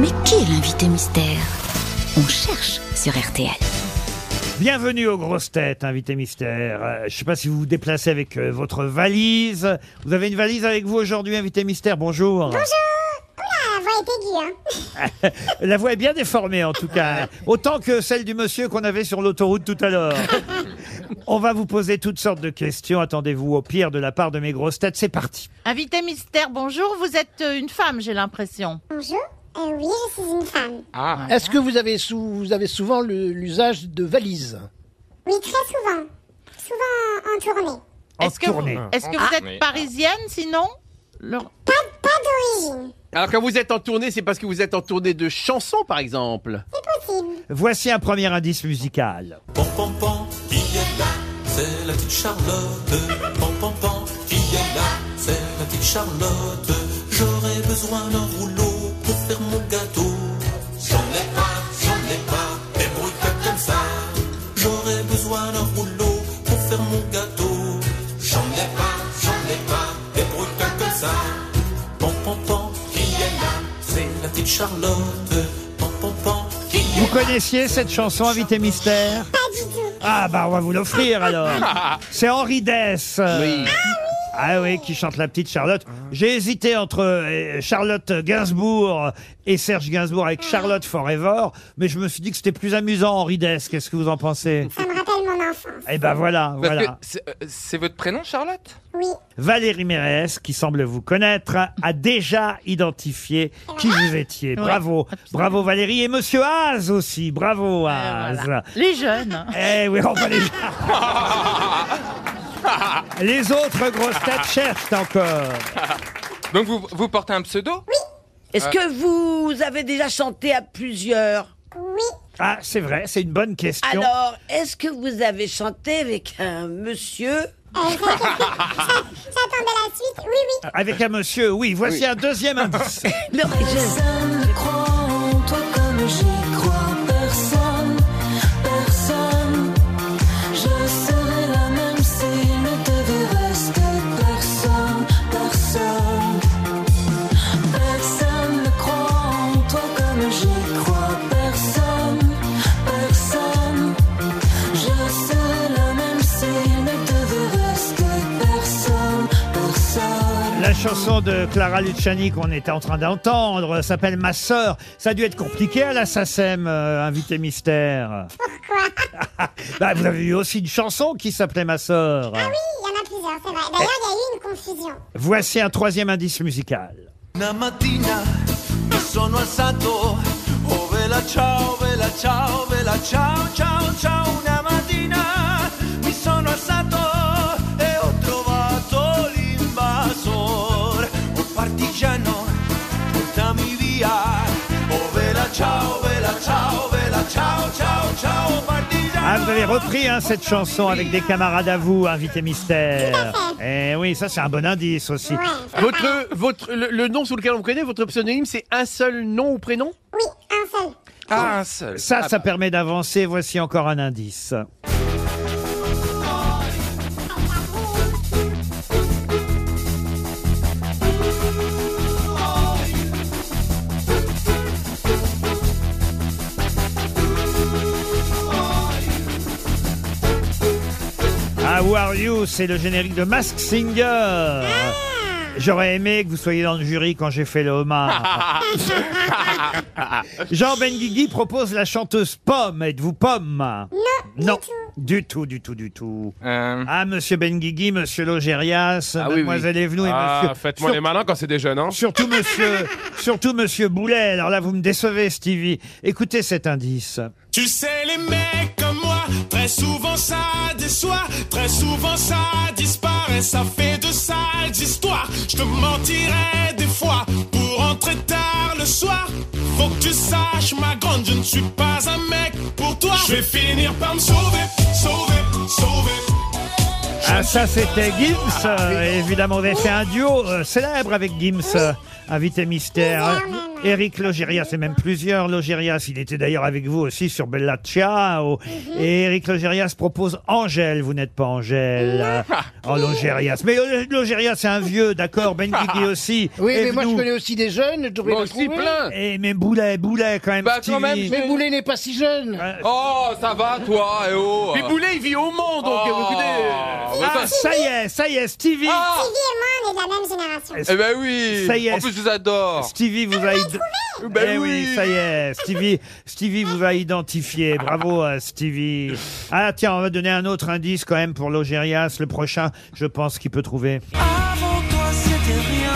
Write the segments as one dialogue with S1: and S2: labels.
S1: Mais qui est l'invité mystère? On cherche sur RTL.
S2: Bienvenue aux grosses têtes, invité mystère. Euh, je sais pas si vous vous déplacez avec euh, votre valise. Vous avez une valise avec vous aujourd'hui, invité mystère? Bonjour.
S3: Bonjour Oula, la voix est aiguë, hein
S2: La voix est bien déformée en tout cas. Autant que celle du monsieur qu'on avait sur l'autoroute tout à l'heure. On va vous poser toutes sortes de questions. Attendez-vous au pire de la part de mes grosses têtes. C'est parti.
S4: Invité mystère, bonjour. Vous êtes euh, une femme, j'ai l'impression.
S3: Bonjour Euh, Oui, je suis une femme.
S5: Est-ce que vous avez, sou- vous avez souvent le- l'usage de valises
S3: Oui, très souvent. Souvent en tournée.
S2: En
S4: Est-ce que, vous,
S2: tournée.
S4: est-ce que vous êtes parisienne sinon Le-
S3: Pas, pas d'origine.
S6: Alors quand vous êtes en tournée, c'est parce que vous êtes en tournée de chansons, par exemple.
S3: C'est possible.
S2: Voici un premier indice musical.
S7: Pom pom pom, qui est là C'est la petite Charlotte. Pom pom pom, qui est là C'est la petite Charlotte. J'aurais besoin d'un rouleau faire mon gâteau. J'en ai pas, j'en ai pas, débrouille-toi comme ça. J'aurais besoin d'un rouleau pour faire mon gâteau. J'en ai pas, j'en ai pas, débrouille-toi comme ça. Pom pom pom, qui est là? C'est la petite Charlotte. Pom pom pom, qui est
S2: Vous connaissiez cette chanson, invité mystère? Ah bah on va vous l'offrir alors. C'est Henri Dess.
S6: Oui.
S2: Ah oui, qui chante la petite Charlotte. J'ai hésité entre euh, Charlotte Gainsbourg et Serge Gainsbourg avec Charlotte Forever, mais je me suis dit que c'était plus amusant Henri Dess. Qu'est-ce que vous en pensez?
S3: Ça me rappelle mon enfance.
S2: Eh ben voilà,
S8: Parce
S2: voilà.
S8: c'est- euh, c'est votre prénom, Charlotte?
S3: Oui.
S2: Valérie Mérès, qui semble vous connaître, a déjà identifié qui vous étiez. Bravo, bravo Valérie et Monsieur Az aussi. Bravo Az.
S4: voilà. Les jeunes.
S2: Eh oui, on va les... les autres grosses têtes cherchent encore.
S8: Donc vous, vous portez un pseudo?
S9: Est-ce que vous avez déjà chanté à plusieurs?
S3: Oui.
S2: Ah, c'est vrai, c'est une bonne question.
S9: Alors, est-ce que vous avez chanté avec un monsieur?
S3: Euh, ça- J'attendais la suite. Oui, oui.
S2: Avec un monsieur, oui. Voici un deuxième indice.
S9: Non, je-
S10: Personne ne croit en toi comme j'y
S2: chanson de Clara Luciani qu'on était en train d'entendre s'appelle Ma sœur. Ça a dû être compliqué à la SACEM, euh, invité mystère.
S3: Pourquoi
S2: Bah, vous avez eu aussi une chanson qui s'appelait Ma sœur.
S3: Oui, il y en a plusieurs, c'est vrai. D'ailleurs, il y a eu une confusion.
S2: Voici un troisième indice musical.
S7: Una mattina mi sono alzato, oh vela ciao, vela ciao, vela ciao, ciao, ciao. Una
S2: Ah, vous avez repris hein, cette chanson avec des camarades à vous, invité mystère. Eh oui, ça c'est un bon indice aussi.
S3: Ouais.
S6: Votre, votre, le, le nom sous lequel on vous connaît, votre pseudonyme, c'est un seul nom ou prénom?
S3: Oui, un seul.
S8: Ah, un seul.
S2: Ça,
S8: Ah,
S2: ça permet d'avancer. Voici encore un indice. Are You, c'est le générique de Mask Singer. J'aurais aimé que vous soyez dans le jury quand j'ai fait le homard. Jean Benguigui propose la chanteuse Pomme. Êtes-vous Pomme? Non, du tout, du tout, du tout.
S8: euh,
S2: Ah, monsieur Benguigui, monsieur Logérias,
S6: Ah oui,
S2: mademoiselle Evenou et
S8: ah,
S2: monsieur...
S8: faites-moi
S2: Sur-
S8: les malins quand c'est des jeunes, hein
S2: Surtout monsieur, surtout monsieur Boulet. Alors là, vous me décevez, Stevie. Écoutez cet indice.
S7: Tu sais, les mecs très souvent ça déçoit, très souvent ça disparaît, ça fait de sales histoires. Je te mentirais des fois pour rentrer tard le soir. Faut que tu saches, ma grande, je ne suis pas un mec pour toi. Je vais finir par me sauver, sauver, sauver.
S2: Ah ça c'était Gims, euh, évidemment vous avez fait un duo euh, célèbre avec Gims, euh, invité mystère. Eric Logérias, c'est même plusieurs Logérias, il était d'ailleurs avec vous aussi sur Bella Ciao. Et Eric Logérias propose Angèle, vous n'êtes pas Angèle. Oh Logérias, mais euh, Logérias c'est un vieux, d'accord, Ben Guigui aussi.
S5: Oui,
S2: est
S5: mais moi je connais aussi des jeunes. je devrais
S8: Moi aussi,
S5: trouver.
S8: plein.
S2: Et mais Boulet, Boulet quand même,
S8: Bah, quand
S2: Stevie.
S8: même,
S5: Mais Boulet n'est pas si jeune.
S8: Oh, ça va, toi, eh oh.
S6: Mais Boulet, il vit au Mans, donc
S8: Oh.
S6: écoutez.
S8: Ouais,
S2: Ah,
S8: ça-
S2: ça y est, ça y est, Stevie.
S8: Ah
S3: Stevie et moi, on est de la même génération.
S8: Eh ben oui.
S2: Ça y est.
S8: En plus, je vous adore.
S2: Stevie vous a id-
S8: Ben
S2: Eh oui,
S8: oui.
S2: ça y est, Stevie, Stevie vous a identifié. Bravo à Stevie. Ah tiens, on va donner un autre indice quand même pour Logérias. Le prochain, je pense qu'il peut trouver.
S11: Avant toi c'était rien,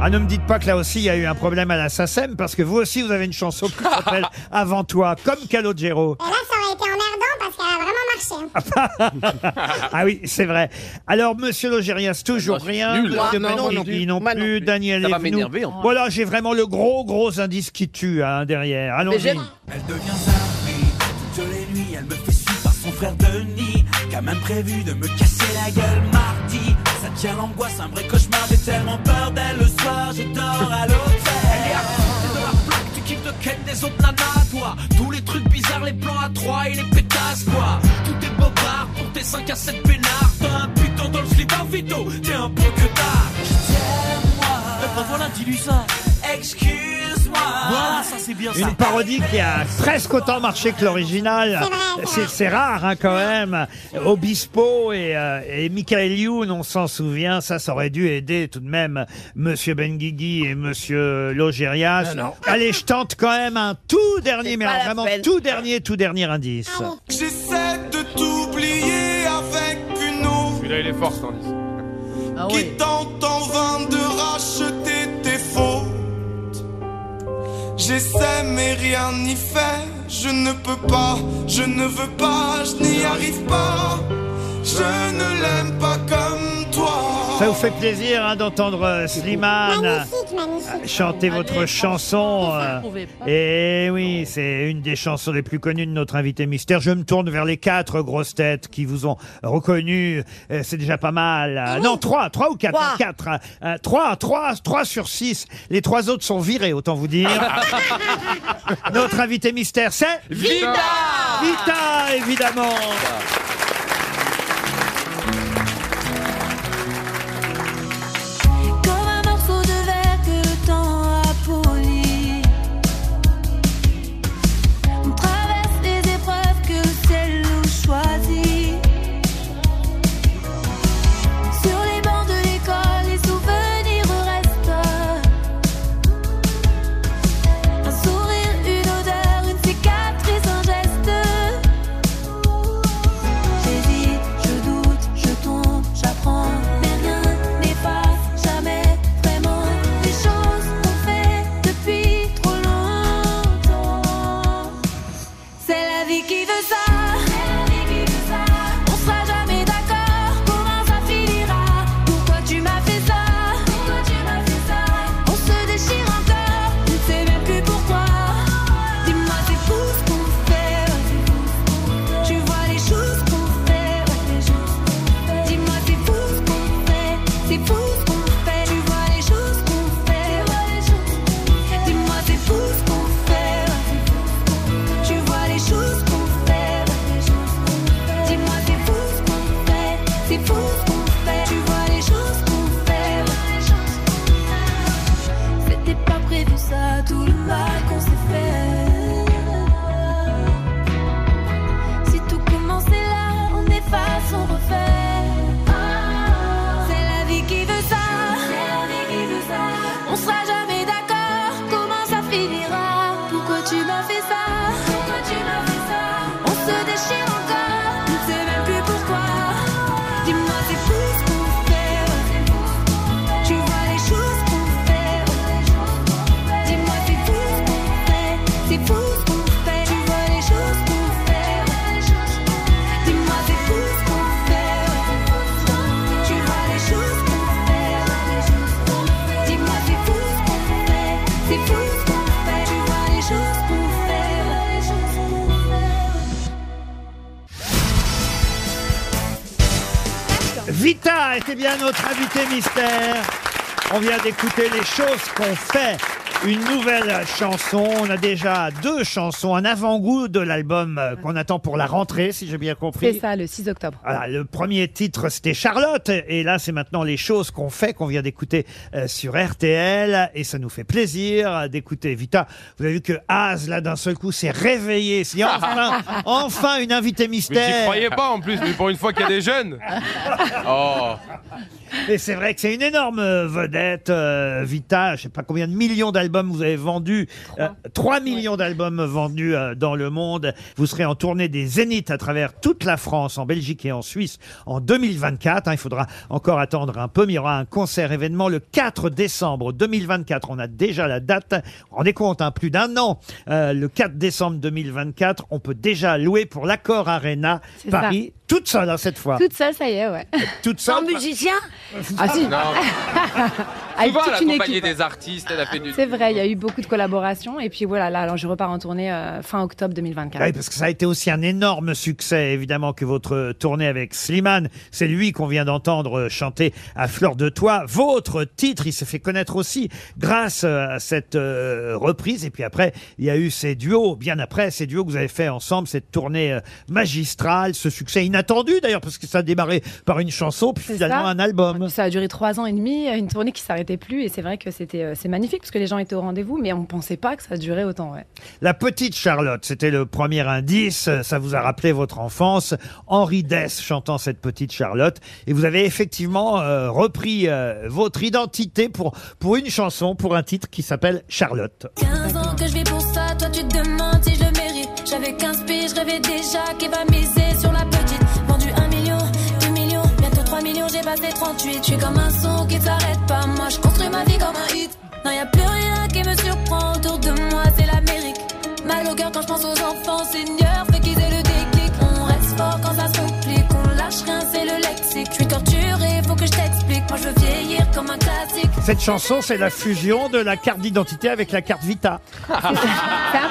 S2: Ah, ne me dites pas que là aussi il y a eu un problème à la SACEM parce que vous aussi vous avez une chanson qui s'appelle Avant toi, comme Calogero.
S3: Et là, ça aurait été emmerdant parce qu'elle a vraiment marché. hein.
S2: Ah oui, c'est vrai. Alors, Monsieur Logérias, toujours
S6: bah,
S2: rien.
S6: nul.
S2: Monsieur
S5: Moi, non, non
S2: Benguigui
S5: plus.
S2: non
S5: Moi non
S2: plus.
S5: plus.
S2: Daniel
S6: Ça va m'énerver, en plus.
S2: Voilà, j'ai vraiment le gros, gros indice qui tue hein, derrière. Allons-y.
S5: j'aime-
S11: Elle devient zaprie toutes les nuits. Elle me fait suivre par son frère Denis, qui a même prévu de me casser la gueule mardi. Tient l'angoisse, un vrai cauchemar. J'ai tellement peur d'elle le soir, je dors à l'hôtel. Elle est à côté de la plaque, tu kiffes de ken des autres nanas, toi. Tous les trucs bizarres, les plans à trois et les pétasses, quoi. Tout est bobard pour tes 5 à 7 peinards. T'as un putain dans le slip en vito, t'es un peu que tard. Tiens-moi. Ben voilà, dis-lui ça. Excuse-moi. Voilà, ça c'est bien ça.
S2: Une parodie qui a presque autant marché que l'original.
S3: C'est
S2: rare hein, quand même. Obispo et, euh, et Michael Youn, on s'en souvient, ça, ça aurait dû aider tout de même Monsieur Benguigui et Monsieur Logérias.
S5: Non, non.
S2: Allez, je tente quand même un tout dernier, mais
S9: pas
S2: alors
S9: la
S2: vraiment
S9: peine.
S2: tout dernier, tout dernier indice.
S12: J'essaie de t'oublier avec une eau
S8: Celui-là, il est fort, cet indice.
S4: Ah
S12: qui tente en vain de racheter J'essaie mais rien n'y fait, je ne peux pas, je ne veux pas, je n'y arrive pas. Je ne l'aime pas comme toi.
S2: Ça vous fait plaisir hein, d'entendre euh, Slimane
S3: Magnifique, magnifique.
S2: chanter votre
S4: Allez,
S2: chanson.
S4: vous
S2: euh. Et oui, c'est une des chansons les plus connues de notre invité mystère. Je me tourne vers les quatre grosses têtes qui vous ont reconnu. Euh, C'est déjà pas mal. Euh, Non, trois, trois ou quatre,
S9: Trois.
S2: hein, quatre. hein. Euh, Trois, trois, trois sur six. Les trois autres sont virés, autant vous dire. notre invité mystère, c'est
S8: Vita
S2: Vita, évidemment.
S11: Radiki Vita
S2: était bien notre invité mystère. On vient d'écouter les choses qu'on fait une nouvelle chanson. On a déjà deux chansons, un avant-goût de l'album euh, qu'on attend pour la rentrée, si j'ai bien compris.
S13: C'est ça, le 6 octobre.
S2: Voilà, le premier titre c'était Charlotte et là c'est maintenant les choses qu'on fait qu'on vient d'écouter euh, sur RTL et ça nous fait plaisir d'écouter Vita. Vous avez vu que Az là d'un seul coup s'est réveillé, c'est enfin enfin une invitée
S8: Mais j'y
S2: mystère.
S8: croyais pas en plus, mais pour une fois qu'il y a des jeunes. Oh.
S2: Et c'est vrai que c'est une énorme euh, vedette euh, Vita, je sais pas combien de millions d'albums vous avez vendus, Euh, 3 millions d'albums vendus euh, dans le monde. Vous serez en tournée des Zéniths à travers toute la France, en Belgique et en Suisse en 2024. hein. il faudra encore attendre un peu, mais il y aura un concert événement le 4 décembre 2024. On a déjà la date. Rendez compte, hein, plus d'un an. Euh, le 4 décembre 2024, on peut déjà louer pour l'Accord Arena
S13: C'est ça.
S2: Paris, toute seule hein, cette fois.
S13: Toute seule, ça y est, ouais.
S2: Toute seule.
S9: Sans musicien?
S13: Ah si,
S8: Non,
S13: avec
S8: souvent, elle
S13: toute une
S8: accompagnait
S13: équipe.
S8: des artistes, elle a fait du.
S13: C'est vrai, il y a eu beaucoup de collaborations. Et puis voilà, là, alors je repars en tournée euh, fin octobre 2024.
S2: Oui, parce que ça a été aussi un énorme succès, évidemment, que votre tournée avec Slimane. C'est lui qu'on vient d'entendre euh, chanter à fleur de toit. Votre titre, il s'est fait connaître aussi grâce euh, à cette euh, reprise. Et puis après, il y a eu ces duos, bien après, ces duos que vous avez fait ensemble, cette tournée euh, magistrale, ce succès inattendu d'ailleurs, parce que ça a démarré par une chanson, puis finalement
S13: ça.
S2: un album.
S13: Ça a duré trois ans et demi, une tournée qui s'arrêtait plus. Et c'est vrai que c'était, euh, c'est magnifique parce que les gens étaient au rendez-vous, mais on pensait pas que ça durait autant. Ouais.
S2: La petite Charlotte, c'était le premier indice. Ça vous a rappelé votre enfance. Henri Dess chantant cette petite Charlotte. Et vous avez effectivement euh, repris euh, votre identité pour, pour une chanson, pour un titre qui s'appelle Charlotte.
S10: 15 ans que je vis pour ça, toi tu te demandes si je le mérite. J'avais 15 piges, je rêvais déjà qu'il va miser sur la petite. 3 millions, j'ai passé 38. Je suis comme un son qui s'arrête pas, moi je construis ma vie comme un hit. Non, y a plus rien qui me surprend autour de moi, c'est l'Amérique. Mal au cœur quand je pense aux enfants, Seigneur, comme un classique.
S2: Cette chanson, c'est la fusion de la carte d'identité avec la carte Vita.
S13: C'est un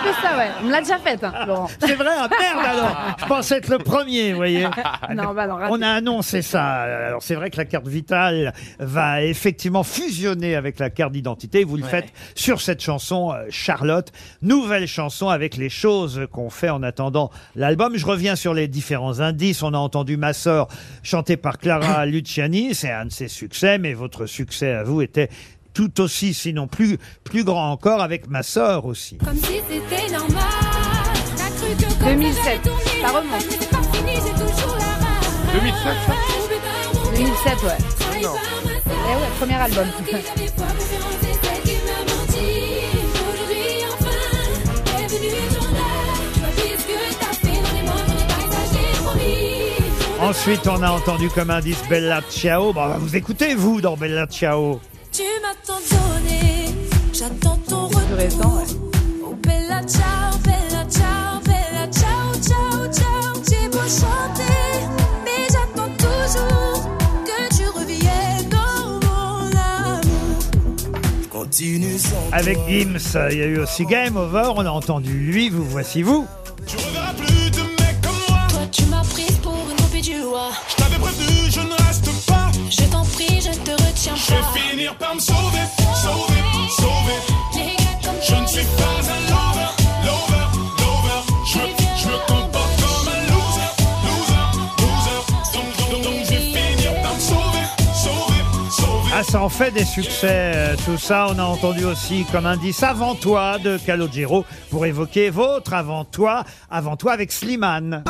S13: peu ça, ouais. On me l'a déjà faite, hein, Laurent.
S2: C'est vrai, ah, merde alors Je pensais être le premier, vous voyez.
S13: Non, bah non, raté.
S2: On a annoncé ça. Alors c'est vrai que la carte vitale va effectivement fusionner avec la carte d'identité. Vous le faites sur cette chanson euh, Charlotte, nouvelle chanson avec les choses qu'on fait en attendant l'album. Je reviens sur les différents indices. On a entendu Ma sœur chantée par Clara Luciani, c'est un de ses succès, mais votre succès à vous était tout aussi, sinon plus, plus grand encore avec Ma sœur aussi.
S10: Comme si c'était normal. T'as cru que comme
S13: 2007,
S10: j'avais tourné
S13: ça remonte.
S10: page, mais c'est pas fini, j'ai toujours la rage.
S8: 2007, ça
S13: 2007, ouais.
S8: Non.
S13: Eh ouais, premier album.
S2: Ensuite, on a entendu comme indice Bella Ciao. Bah, vous écoutez, vous, dans Bella Ciao.
S10: Tu m'as tant donné, j'attends ton retour.
S13: récent, ouais.
S10: Oh bella ciao, bella ciao, bella ciao, ciao, ciao. J'ai beau chanter, mais j'attends toujours que tu reviennes dans mon amour.
S7: Continue sans
S2: Avec Gims, il y a eu aussi Game Over. On a entendu lui, vous voici vous.
S7: Tu reverras plus Je t'avais prévenu, je ne reste pas.
S10: Je t'en prie, je ne te retiens
S7: Je vais
S10: pas.
S7: finir par me sauver, sauver, sauver.
S10: Les gars comme
S7: Je ne suis pas un lover, lover, lover. Je, me- je me comporte comme un loser, loser, loser. Donc, donc, donc, je vais finir par me sauver, sauver, sauver.
S2: Ah, ça en fait des succès, euh, tout ça. On a entendu aussi comme indice Avant toi de Calogero pour évoquer votre Avant toi, Avant toi avec Slimane.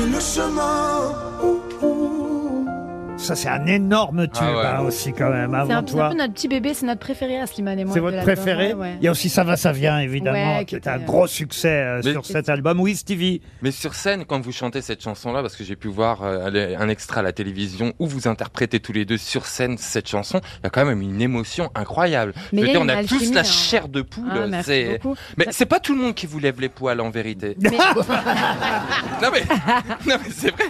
S7: Montré le chemin.
S2: Ça c'est un énorme tube
S8: Ah ouais.
S2: hein, aussi quand même.
S13: C'est un,
S2: Avant
S13: c'est un
S2: toi.
S13: peu notre petit bébé, c'est notre préféré à Slimane et moi.
S2: C'est
S13: de
S2: votre
S13: l'album.
S2: préféré
S13: Ouais, ouais.
S2: Il y a aussi Ça va, ça vient évidemment,
S13: Ouais,
S2: qui est un
S13: euh,
S2: gros succès euh,
S8: Mais-
S2: sur cet album. Oui, Stevie?
S8: Mais sur scène, quand vous chantez cette chanson-là, parce que j'ai pu voir euh, un extrait à la télévision où vous interprétez tous les deux sur scène cette chanson, il y a quand même une émotion incroyable.
S13: Mais
S8: Je veux
S13: il y a
S8: dire, on
S13: une
S8: a tous la
S13: hein.
S8: chair de poule.
S13: Ah, merci
S8: c'est-
S13: beaucoup.
S8: Mais c'est pas tout le monde qui vous lève les poils en vérité.
S13: Mais-
S8: non mais, non mais c'est vrai.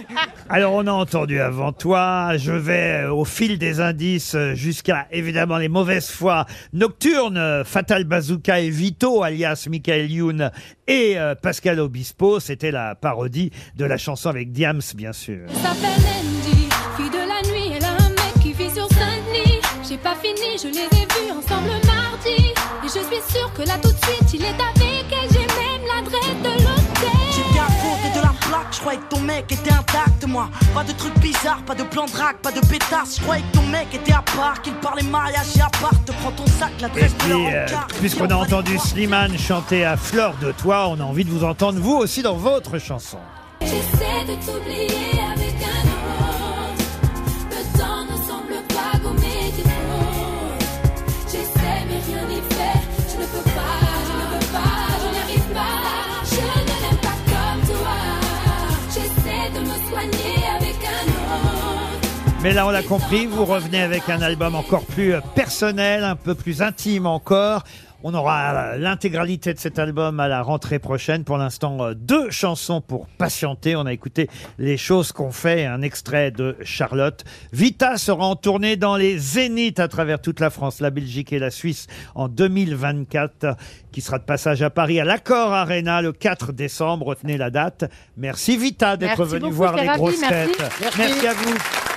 S2: Alors on a entendu avant toi, je vais euh, au fil des indices euh, jusqu'à évidemment les mauvaises foi nocturnes, Fatal Bazooka et Vito alias Michael Youn et euh, Pascal Obispo, c'était la parodie de la chanson avec Diams bien sûr.
S14: Croyais que ton mec était intact, moi. Pas de trucs bizarres, pas de plan de drague, pas de pétasse. Je croyais que ton mec était à part, qu'il parlait mariage et à part. Te prends ton sac,
S2: Et
S14: l'adresse de
S2: puis, euh, puisqu'on a entendu Slimane chanter à fleur de toi, on a envie de vous entendre vous aussi dans votre chanson.
S10: J'essaie de t'oublier Mais
S2: là, on l'a compris, vous revenez avec un album encore plus euh, personnel, un peu plus intime encore. On aura euh, l'intégralité de cet album à la rentrée prochaine. Pour l'instant, euh, deux chansons pour patienter. On a écouté Les choses qu'on fait, un extrait de Charlotte. Vita sera en tournée dans les Zéniths à travers toute la France, la Belgique et la Suisse en 2024, qui sera de passage à Paris à l'Accord Arena le 4 décembre. Retenez la date. Merci Vita d'être venu voir les grosses
S13: merci.
S2: têtes.
S5: Merci.
S2: merci à vous.